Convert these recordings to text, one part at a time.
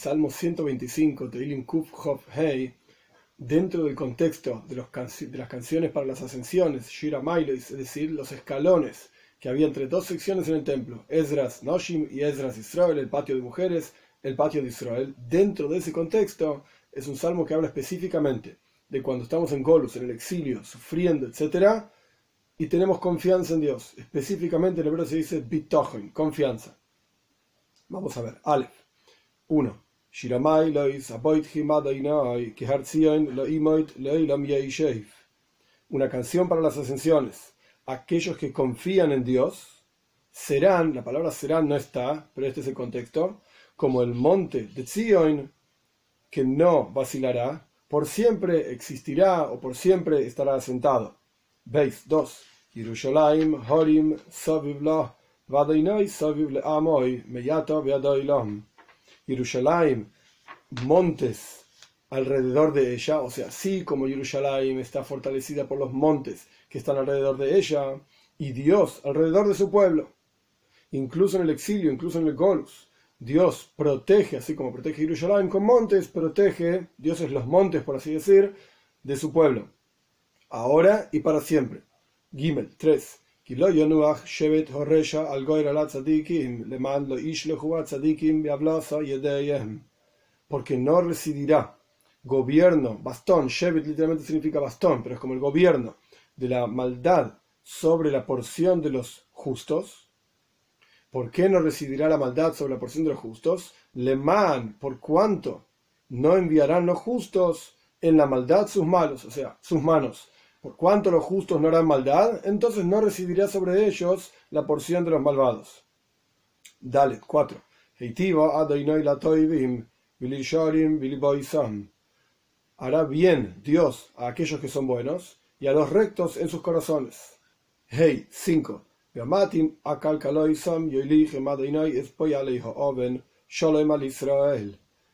Salmo 125, Teilim Kuf Hov Hei, dentro del contexto de, las canciones para las ascensiones, Shira Mailois, es decir, los escalones que había entre dos secciones en el templo, Esdras Noshim y Esdras Israel, el patio de mujeres, el patio de Israel. Dentro de ese contexto es un salmo que habla específicamente de cuando estamos en Golus, en el exilio, sufriendo, etc. Y tenemos confianza en Dios. Específicamente en hebreo se dice bitochen, confianza. Vamos a ver. Aleph. 1. Una canción para las ascensiones. Aquellos que confían en Dios serán, la palabra serán no está, pero este es el contexto, como el monte de Zion, que no vacilará, por siempre existirá o por siempre estará asentado. Veis 2. Yerushalayim, Horim, Meyato. Yerushalayim, montes alrededor de ella, o sea, así como Yerushalayim está fortalecida por los montes que están alrededor de ella, y Dios alrededor de su pueblo, incluso en el exilio, incluso en el Golus. Dios protege, así como protege Jerusalén con montes, protege, Dios es los montes, por así decir, de su pueblo, ahora y para siempre. Gimel 3. Porque no residirá gobierno, bastón, Shevet literalmente significa bastón, pero es como el gobierno de la maldad sobre la porción de los justos, ¿Por qué no residirá la maldad sobre la porción de los justos? Lemán, por cuanto no enviarán los justos en la maldad sus malos, o sea, sus manos. Por cuanto los justos no harán maldad, entonces no residirá sobre ellos la porción de los malvados. Dale, 4. Hará bien Dios a aquellos que son buenos y a los rectos en sus corazones. Hey, 5.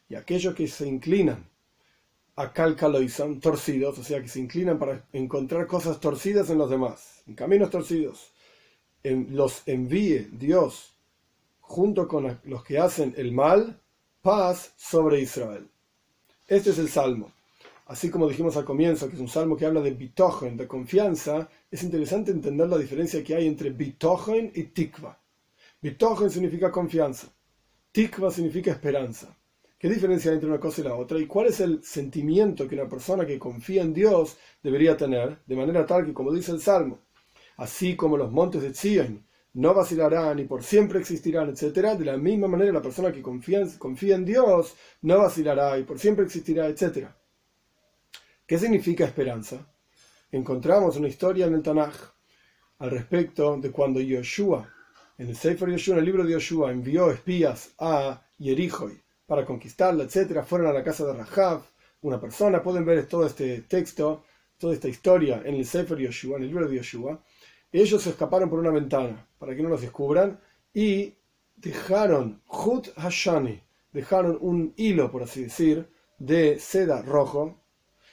Y aquellos que se inclinan a calcaloisam, torcidos, o sea, que se inclinan para encontrar cosas torcidas en los demás, en caminos torcidos, en, los envíe Dios junto con los que hacen el mal, paz sobre Israel. Este es el salmo. Así como dijimos al comienzo, que es un salmo que habla de bitogen, de confianza, es interesante entender la diferencia que hay entre bitogen y tikva. Bitogen significa confianza, tikva significa esperanza. ¿Qué diferencia hay entre una cosa y la otra? ¿Y cuál es el sentimiento que una persona que confía en Dios debería tener? De manera tal que, como dice el Salmo, así como los montes de Zion no vacilarán y por siempre existirán, etc. De la misma manera la persona que confía, en Dios no vacilará y por siempre existirá, etc. ¿Qué significa esperanza? Encontramos una historia en el Tanaj al respecto de cuando Yoshua, en el Sefer Yoshua, en el libro de Yoshua, envió espías a Yerijoy para conquistarla, etc. Fueron a la casa de Rahav, una persona. Pueden ver todo este texto, toda esta historia en el Sefer Yoshua, en el libro de Yoshua. Ellos se escaparon por una ventana para que no los descubran y dejaron Hut Hashani, dejaron un hilo, por así decir, de seda rojo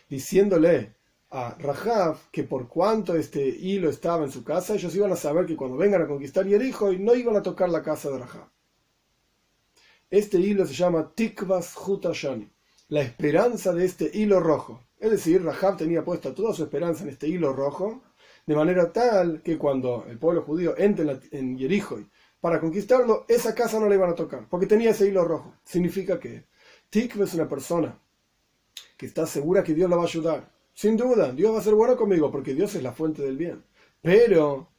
diciéndole a Rahav que por cuanto este hilo estaba en su casa, ellos iban a saber que cuando vengan a conquistar Yerijo no iban a tocar la casa de Rahav. Este hilo se llama Tikvas Hutashani, la esperanza de este hilo rojo. Es decir, Rahab tenía puesta toda su esperanza en este hilo rojo, de manera tal que cuando el pueblo judío entre en Yerijo para conquistarlo, esa casa no le iban a tocar, porque tenía ese hilo rojo. Significa que Tikva es una persona que está segura que Dios la va a ayudar. Sin duda, Dios va a ser bueno conmigo porque Dios es la fuente del bien. Pero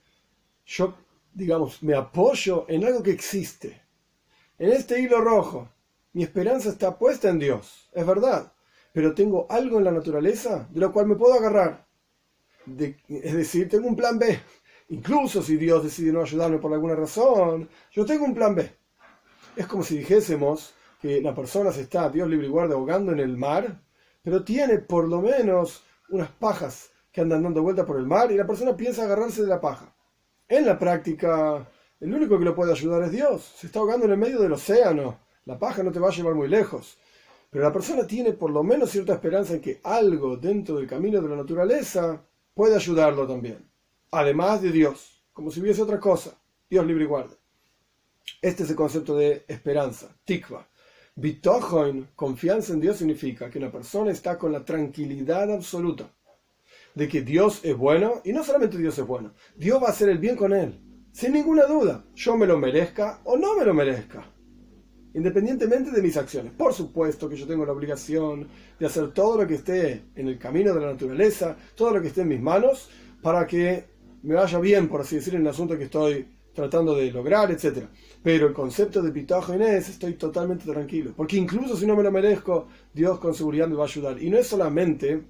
yo, digamos, me apoyo en algo que existe. En este hilo rojo, mi esperanza está puesta en Dios, es verdad. Pero tengo algo en la naturaleza de lo cual me puedo agarrar. es decir, tengo un plan B. Incluso si Dios decide no ayudarme por alguna razón, yo tengo un plan B. Es como si dijésemos que la persona se está, Dios libre y guarda, ahogando en el mar pero tiene por lo menos unas pajas que andan dando vuelta por el mar y la persona piensa agarrarse de la paja. En la práctica, el único que lo puede ayudar es Dios. Se está ahogando en el medio del océano. La paja no te va a llevar muy lejos. Pero la persona tiene por lo menos cierta esperanza en que algo dentro del camino de la naturaleza puede ayudarlo también. Además de Dios, como si hubiese otra cosa. Dios libre y guarde. Este es el concepto de esperanza, tikva. Bitojoin, confianza en Dios, significa que una persona está con la tranquilidad absoluta de que Dios es bueno, y no solamente Dios es bueno, Dios va a hacer el bien con él, sin ninguna duda, yo me lo merezca o no me lo merezca, independientemente de mis acciones. Por supuesto que yo tengo la obligación de hacer todo lo que esté en el camino de la naturaleza, todo lo que esté en mis manos, para que me vaya bien, por así decir, en el asunto que estoy tratando de lograr, etc. Pero el concepto de pitajo Inés estoy totalmente tranquilo, porque incluso si no me lo merezco, Dios con seguridad me va a ayudar. Y no es solamente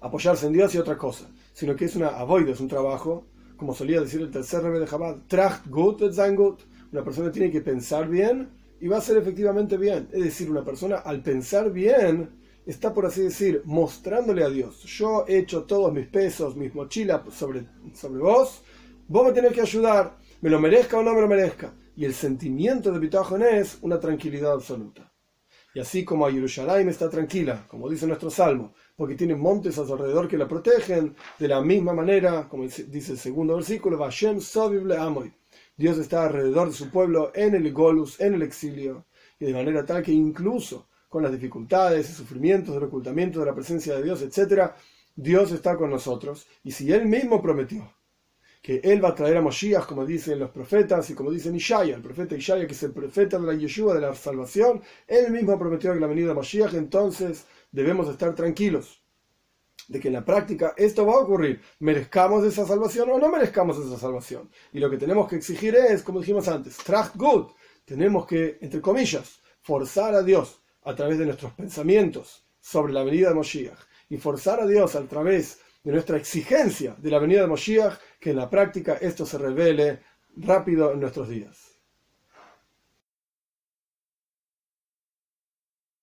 apoyarse en Dios y otra cosa, sino que es una avoid, es un trabajo, como solía decir el tercer rebe de Chabad, tracht gut sein gut. Una persona tiene que pensar bien y va a ser efectivamente bien. Es decir, una persona al pensar bien está, por así decir, mostrándole a Dios, yo he hecho todos mis pesos, mis mochilas sobre, sobre vos, vos me tenés que ayudar, me lo merezca o no me lo merezca. Y el sentimiento de Bitajón es una tranquilidad absoluta. Y así como a Jerusalén está tranquila, como dice nuestro salmo, porque tiene montes a su alrededor que la protegen, de la misma manera, como dice el segundo versículo, Dios está alrededor de su pueblo en el Golus, en el exilio, y de manera tal que incluso con las dificultades y sufrimientos del ocultamiento de la presencia de Dios, etc., Dios está con nosotros. Y si Él mismo prometió que Él va a traer a Moshiach, como dicen los profetas y como dicen Ishaya, el profeta Ishaya, que es el profeta de la Yeshua, de la salvación, Él mismo prometió que la venida de Moshiach, entonces debemos estar tranquilos de que en la práctica esto va a ocurrir, merezcamos esa salvación o no merezcamos esa salvación. Y lo que tenemos que exigir es, como dijimos antes, tracht gut, tenemos que, entre comillas, forzar a Dios a través de nuestros pensamientos sobre la venida de Moshiach y forzar a Dios a través de nuestra exigencia de la venida de Moshiach, que en la práctica esto se revele rápido en nuestros días.